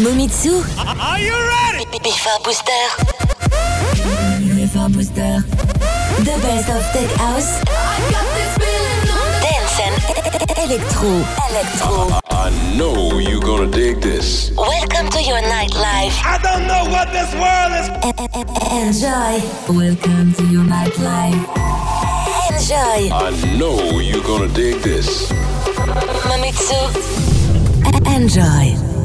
Momitsu. Are you ready? B Booster. B Booster. The best of tech house. Dance and electro. Electro. I, I know you're gonna dig this. Welcome to your nightlife. I don't know what this world is. E e enjoy. Welcome to your nightlife. Enjoy. I know you're gonna dig this. Mamitsu. Enjoy.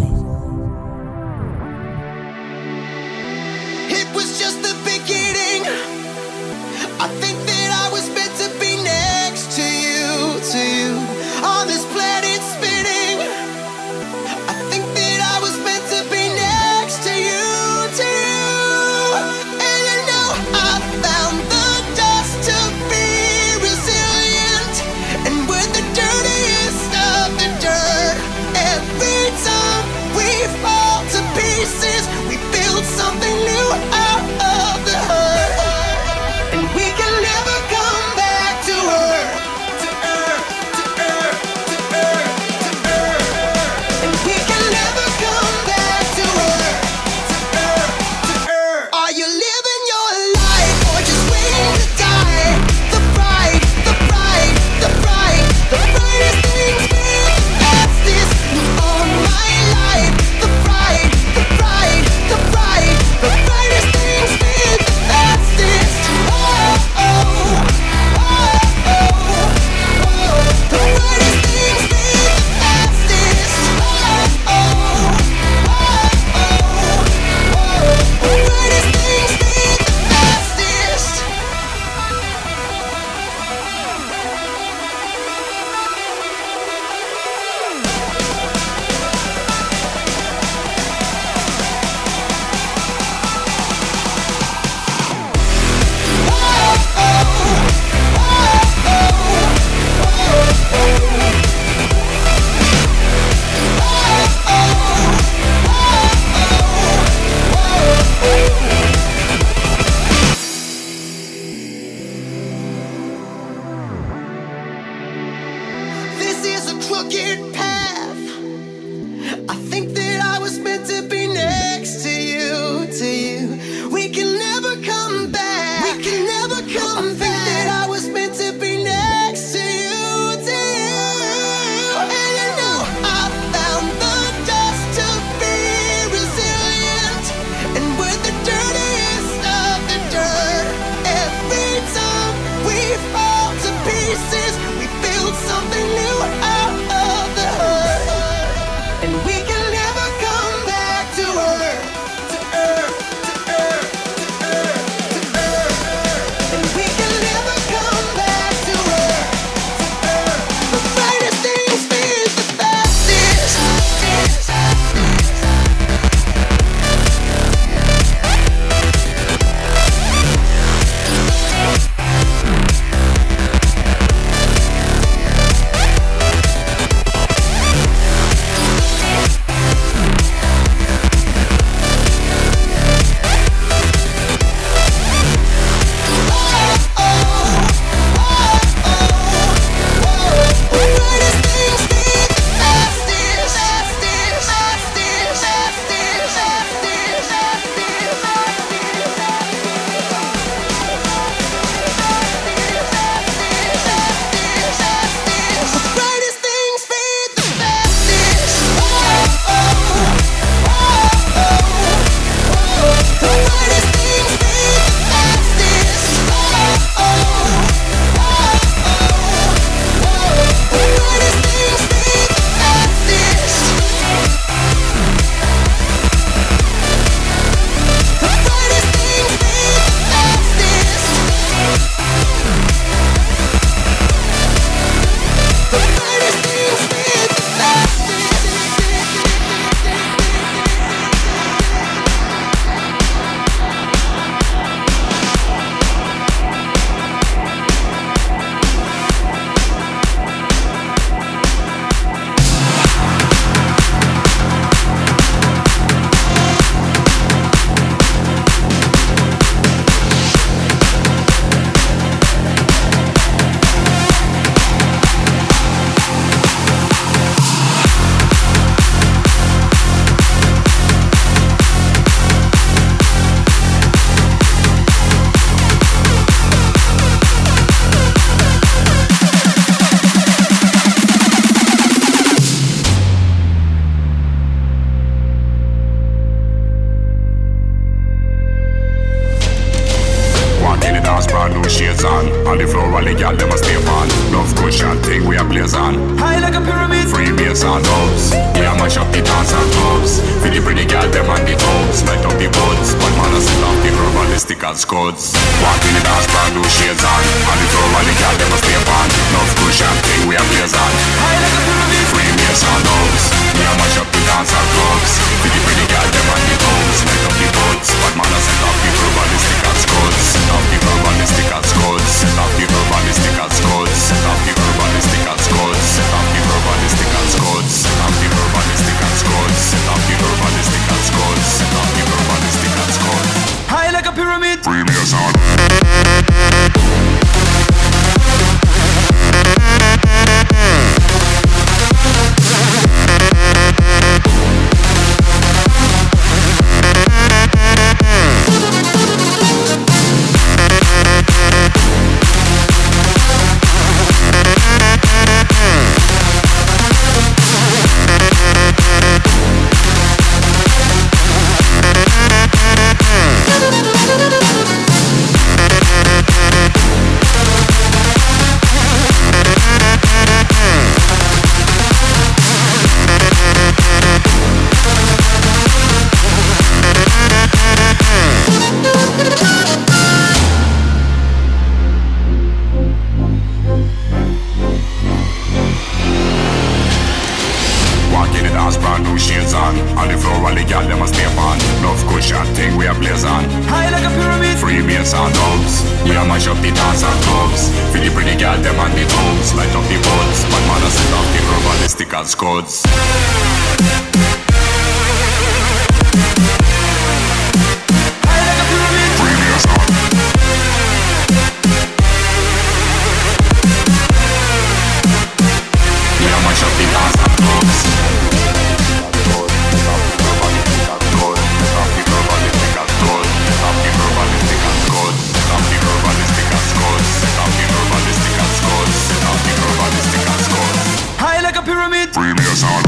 Cause on.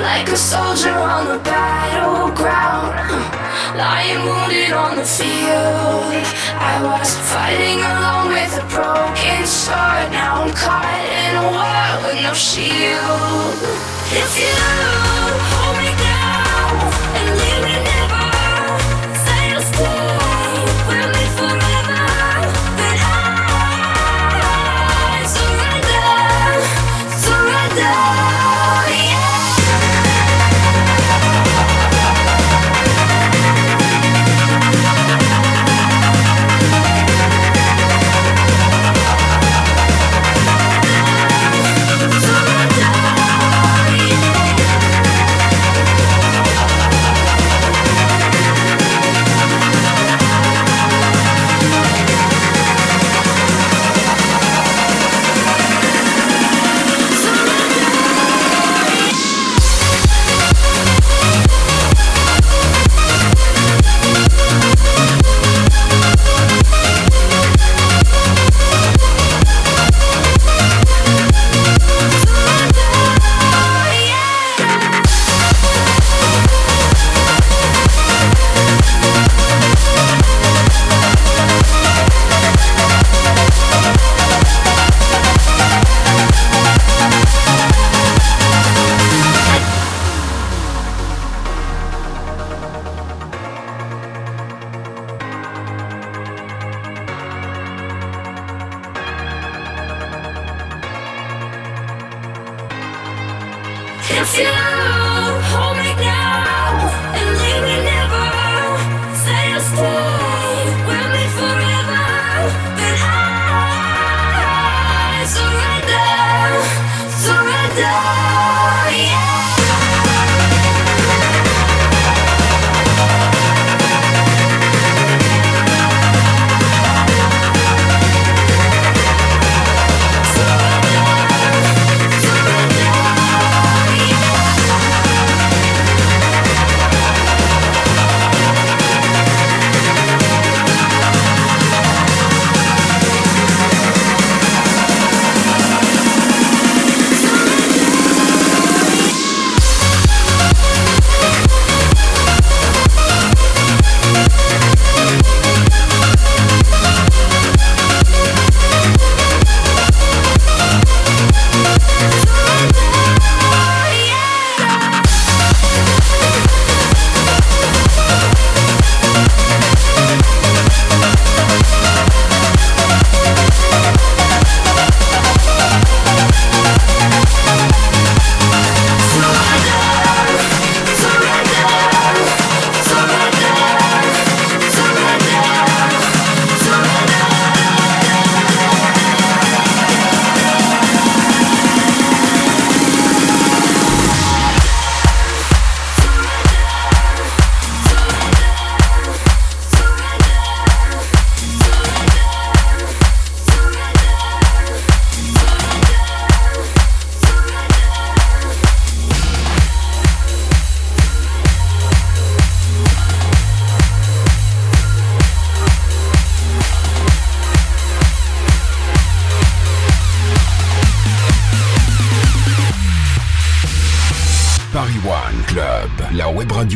Like a soldier on the battleground, lying wounded on the field. I was fighting alone with a broken sword. Now I'm caught in a war with no shield. If you hold me.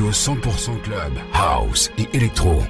100% club, house et électro.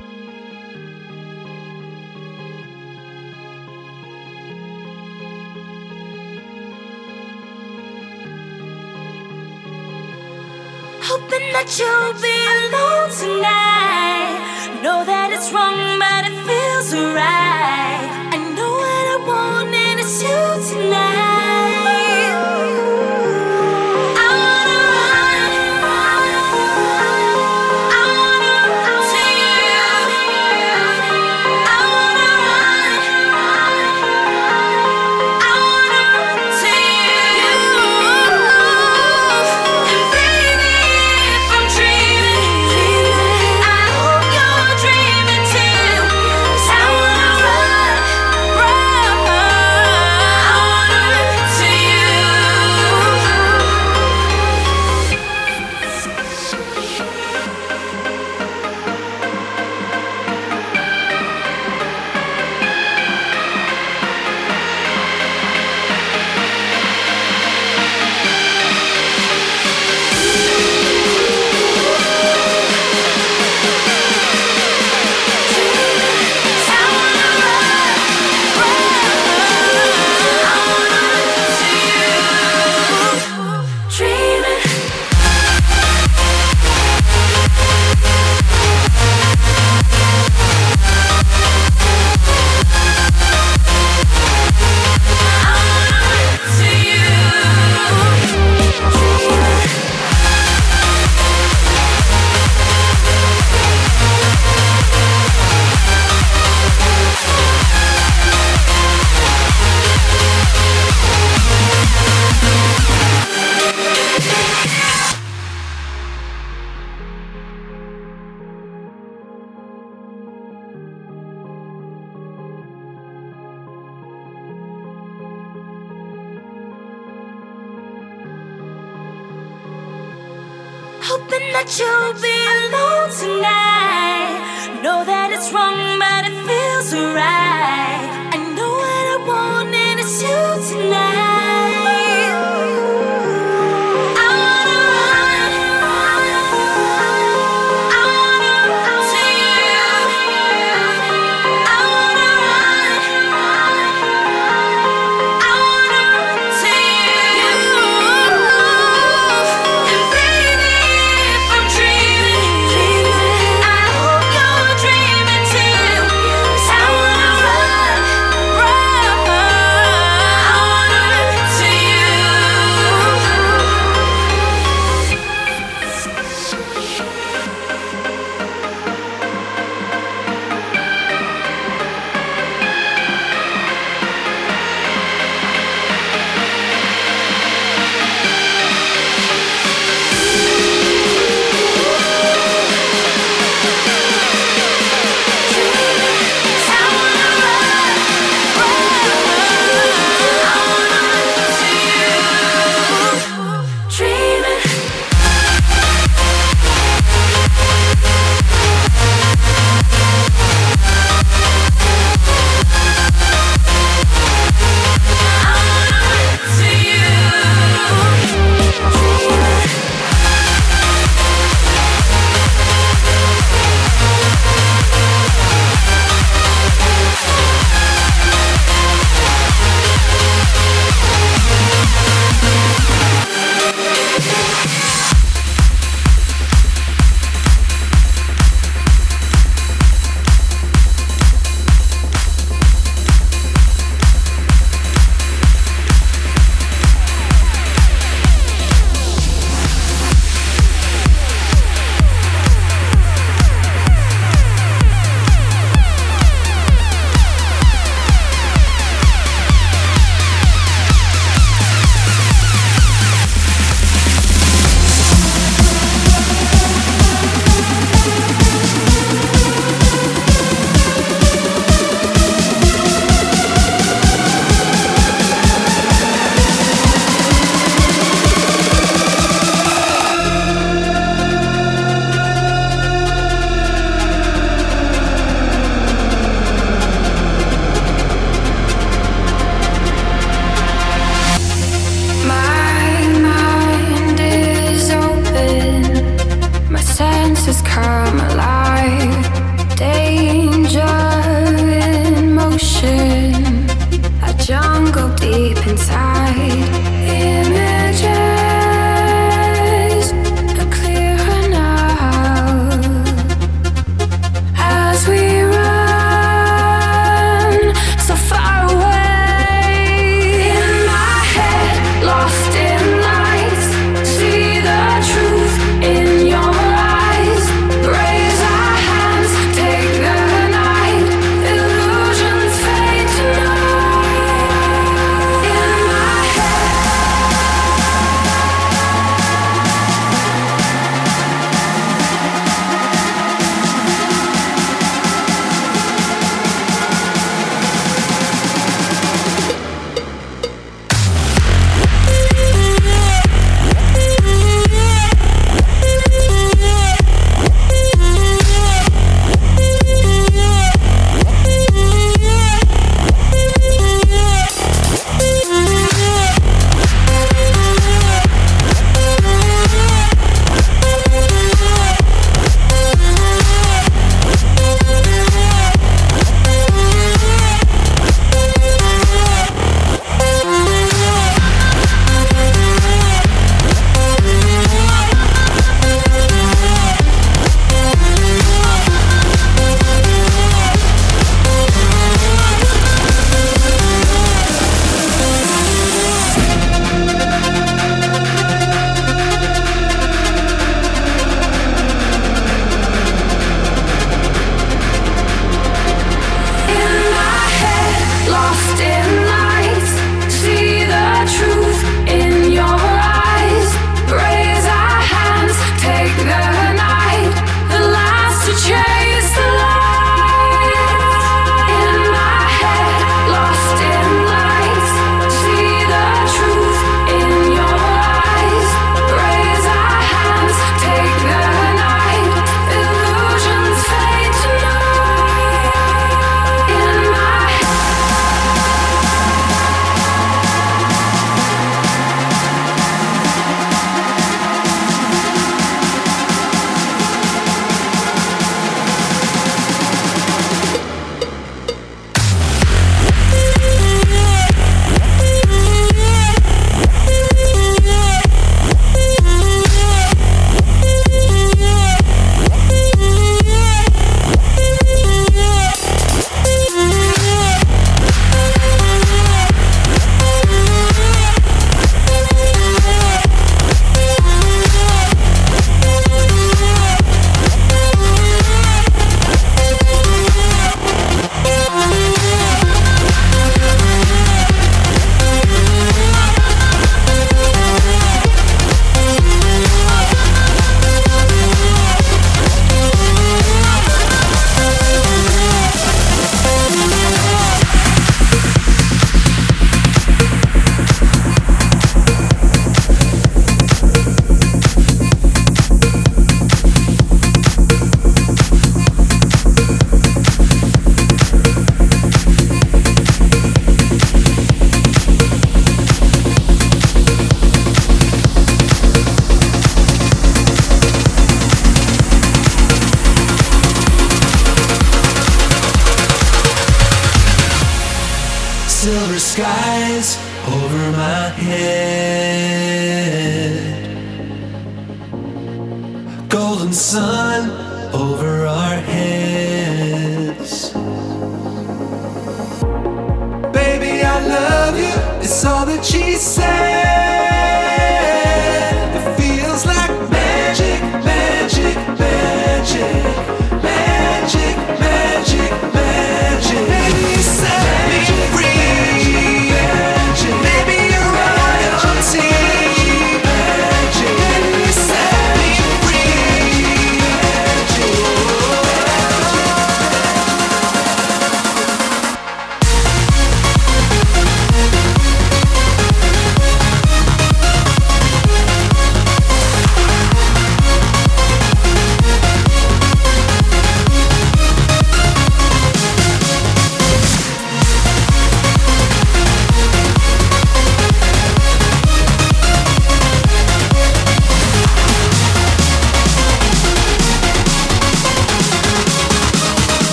Wrong,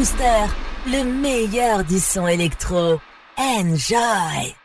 Booster, le meilleur du son électro. Enjoy!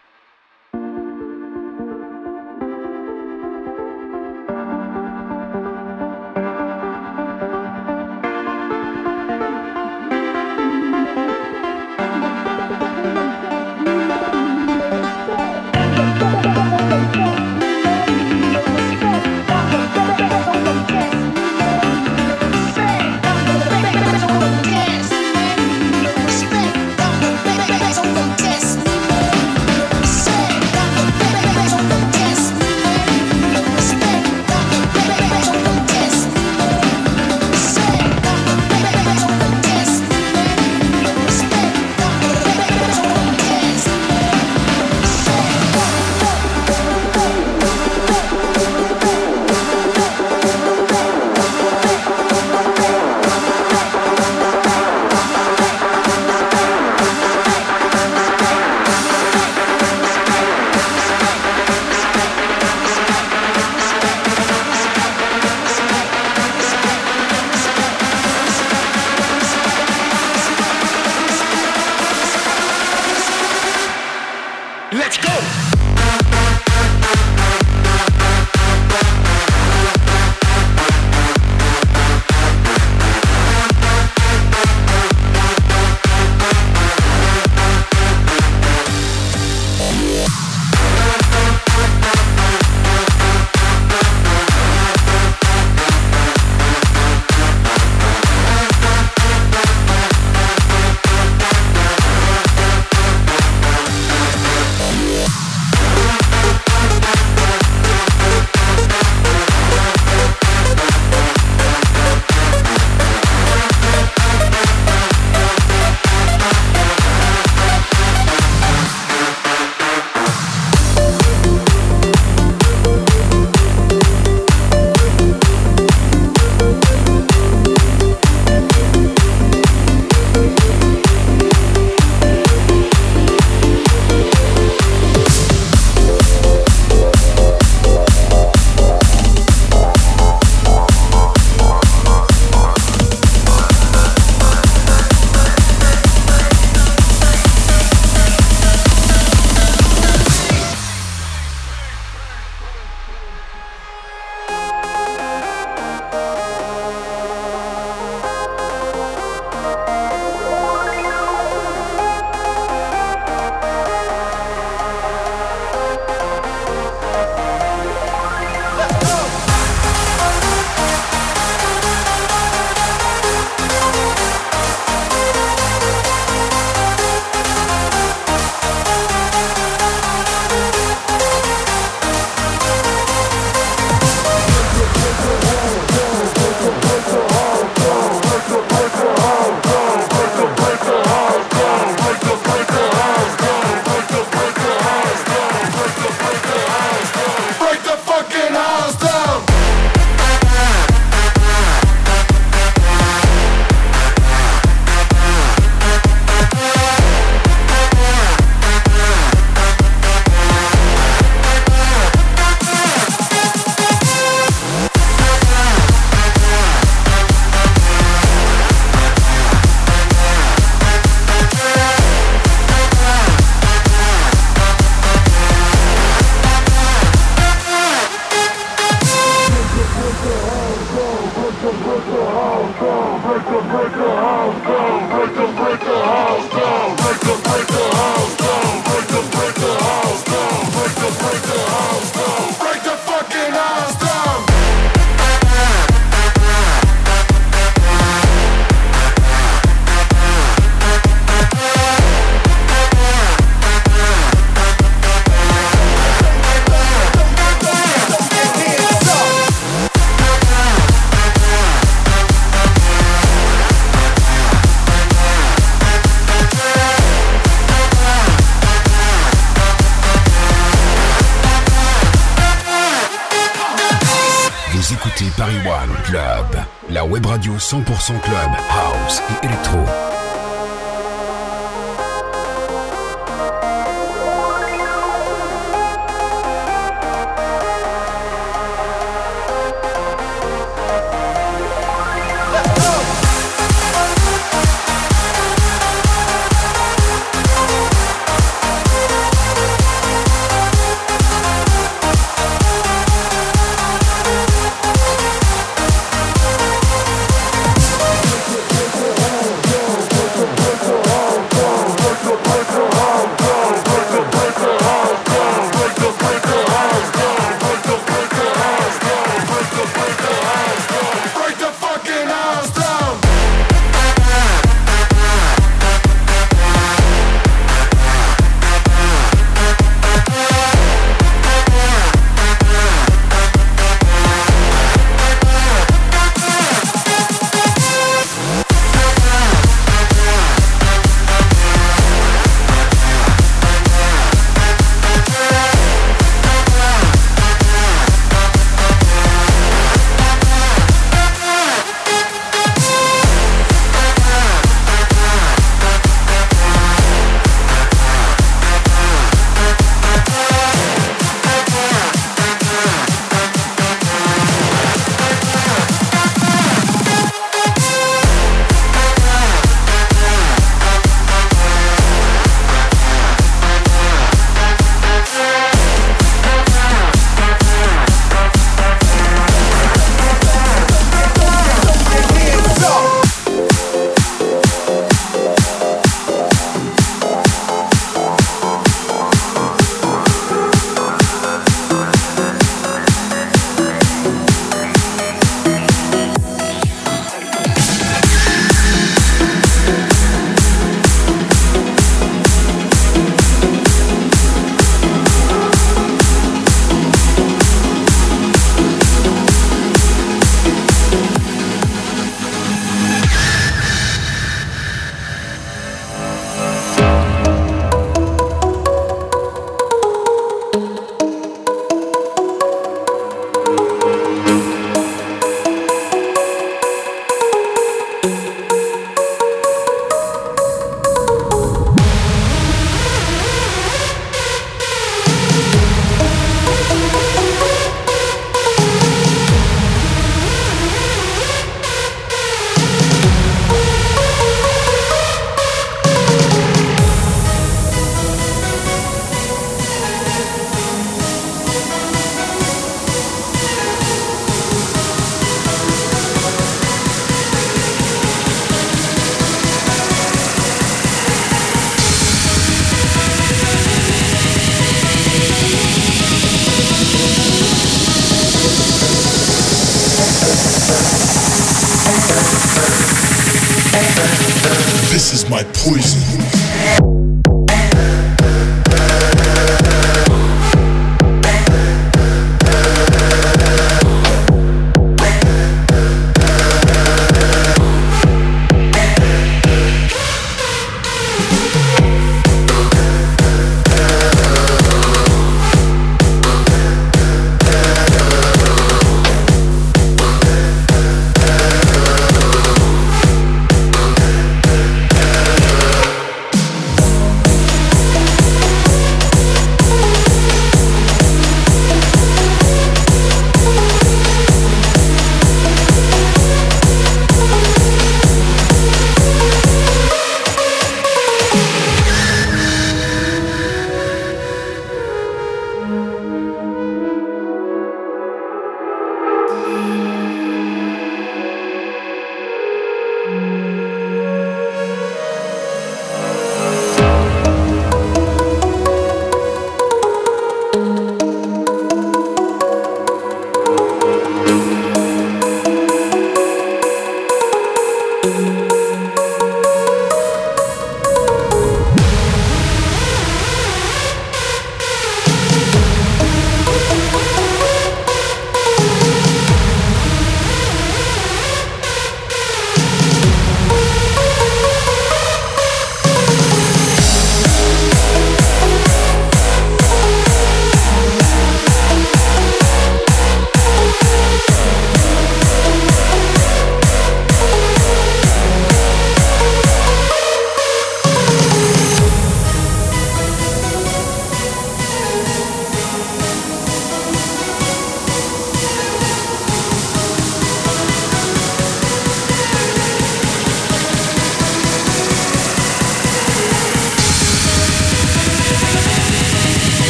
100% club,